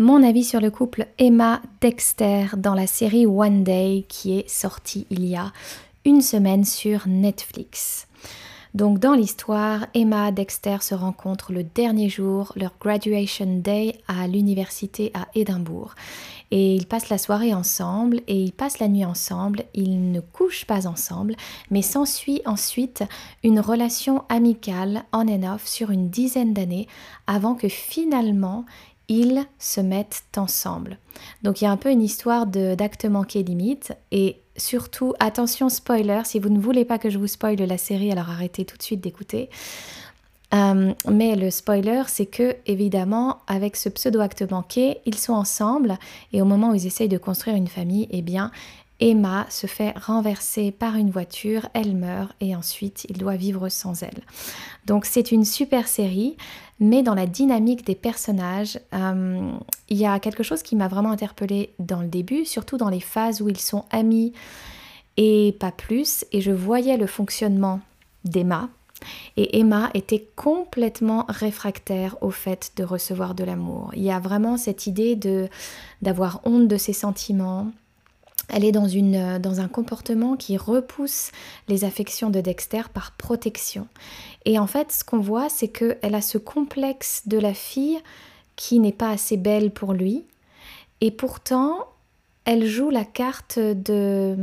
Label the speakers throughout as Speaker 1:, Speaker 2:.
Speaker 1: mon avis sur le couple Emma Dexter dans la série One Day qui est sortie il y a une semaine sur Netflix. Donc dans l'histoire, Emma Dexter se rencontrent le dernier jour, leur graduation day à l'université à Édimbourg. Et ils passent la soirée ensemble et ils passent la nuit ensemble. Ils ne couchent pas ensemble, mais s'ensuit ensuite une relation amicale on and off sur une dizaine d'années avant que finalement ils se mettent ensemble. Donc il y a un peu une histoire d'acte manqué limite et surtout attention spoiler, si vous ne voulez pas que je vous spoile la série, alors arrêtez tout de suite d'écouter. Euh, mais le spoiler, c'est que évidemment, avec ce pseudo-acte manqué, ils sont ensemble et au moment où ils essayent de construire une famille, eh bien, Emma se fait renverser par une voiture, elle meurt et ensuite il doit vivre sans elle. Donc c'est une super série, mais dans la dynamique des personnages, euh, il y a quelque chose qui m'a vraiment interpellée dans le début, surtout dans les phases où ils sont amis et pas plus, et je voyais le fonctionnement d'Emma. Et Emma était complètement réfractaire au fait de recevoir de l'amour. Il y a vraiment cette idée d'avoir honte de ses sentiments, elle est euh, dans un comportement qui repousse les affections de Dexter par protection. Et en fait, ce qu'on voit, c'est qu'elle a ce complexe de la fille qui n'est pas assez belle pour lui. Et pourtant, elle joue la carte de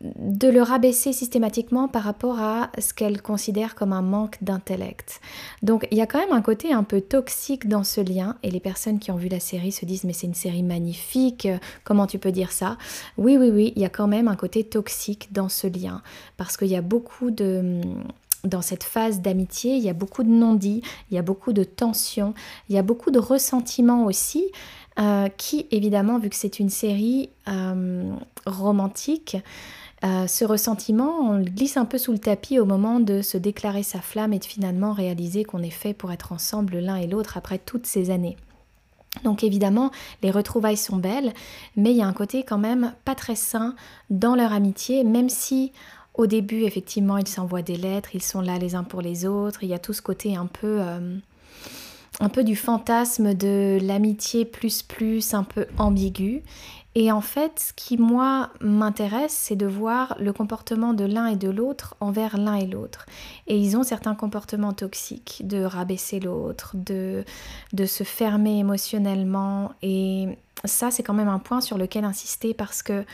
Speaker 1: de le rabaisser systématiquement par rapport à ce qu'elle considère comme un manque d'intellect. Donc il y a quand même un côté un peu toxique dans ce lien et les personnes qui ont vu la série se disent mais c'est une série magnifique, comment tu peux dire ça? Oui oui oui, il y a quand même un côté toxique dans ce lien parce qu'il y a beaucoup de dans cette phase d'amitié, il y a beaucoup de non-dits, il y a beaucoup de tensions, il y a beaucoup de ressentiments aussi, euh, qui évidemment, vu que c'est une série euh, romantique, euh, ce ressentiment, on glisse un peu sous le tapis au moment de se déclarer sa flamme et de finalement réaliser qu'on est fait pour être ensemble l'un et l'autre après toutes ces années. Donc évidemment, les retrouvailles sont belles, mais il y a un côté quand même pas très sain dans leur amitié, même si au début, effectivement, ils s'envoient des lettres, ils sont là les uns pour les autres, il y a tout ce côté un peu... un peu du fantasme de l'amitié plus plus un peu ambigu et en fait, ce qui, moi, m'intéresse, c'est de voir le comportement de l'un et de l'autre envers l'un et l'autre. Et ils ont certains comportements toxiques, de rabaisser l'autre, de, de se fermer émotionnellement. Et ça, c'est quand même un point sur lequel insister parce que,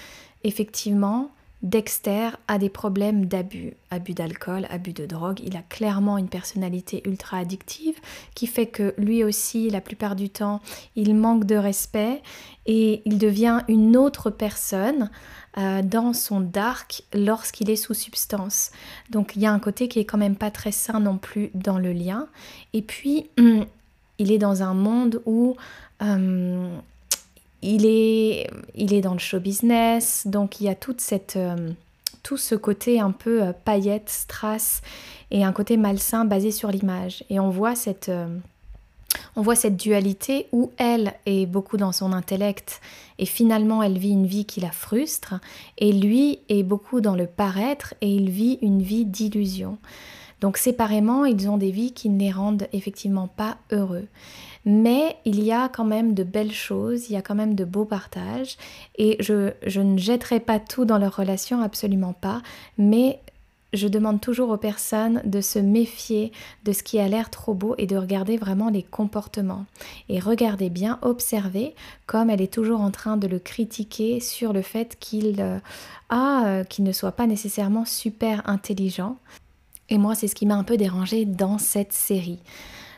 Speaker 1: effectivement, Dexter a des problèmes d'abus, abus d'alcool, abus de drogue. Il a clairement une personnalité ultra addictive qui fait que lui aussi, la plupart du temps, il manque de respect et il devient une autre personne euh, dans son dark lorsqu'il est sous substance. Donc il y a un côté qui est quand même pas très sain non plus dans le lien. Et puis, il est dans un monde où... Euh, il est, il est dans le show business, donc il y a toute cette, euh, tout ce côté un peu euh, paillette, strass et un côté malsain basé sur l'image. Et on voit cette, euh, on voit cette dualité où elle est beaucoup dans son intellect et finalement elle vit une vie qui la frustre et lui est beaucoup dans le paraître et il vit une vie d'illusion. Donc séparément, ils ont des vies qui ne les rendent effectivement pas heureux. Mais il y a quand même de belles choses, il y a quand même de beaux partages. Et je, ne jetterai pas tout dans leur relation, absolument pas. Mais je demande toujours aux personnes de se méfier de ce qui a l'air trop beau et de regarder vraiment les comportements. Et regardez bien, observez comme elle est toujours en train de le critiquer sur le fait qu'il euh, euh, qu'il ne soit pas nécessairement super intelligent. Et moi, c'est ce qui m'a un peu dérangé dans cette série.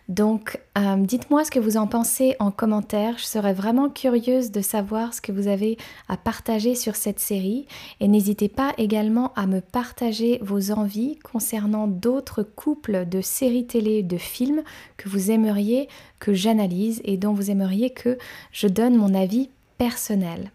Speaker 1: Donc, euh, dites-moi ce que vous en pensez en commentaire. Je serais vraiment curieuse de savoir ce que vous avez à partager sur cette série. Et n'hésitez pas également à me partager vos envies concernant d'autres couples de séries télé, de films que vous aimeriez que j'analyse et dont vous aimeriez que je donne mon avis personnel.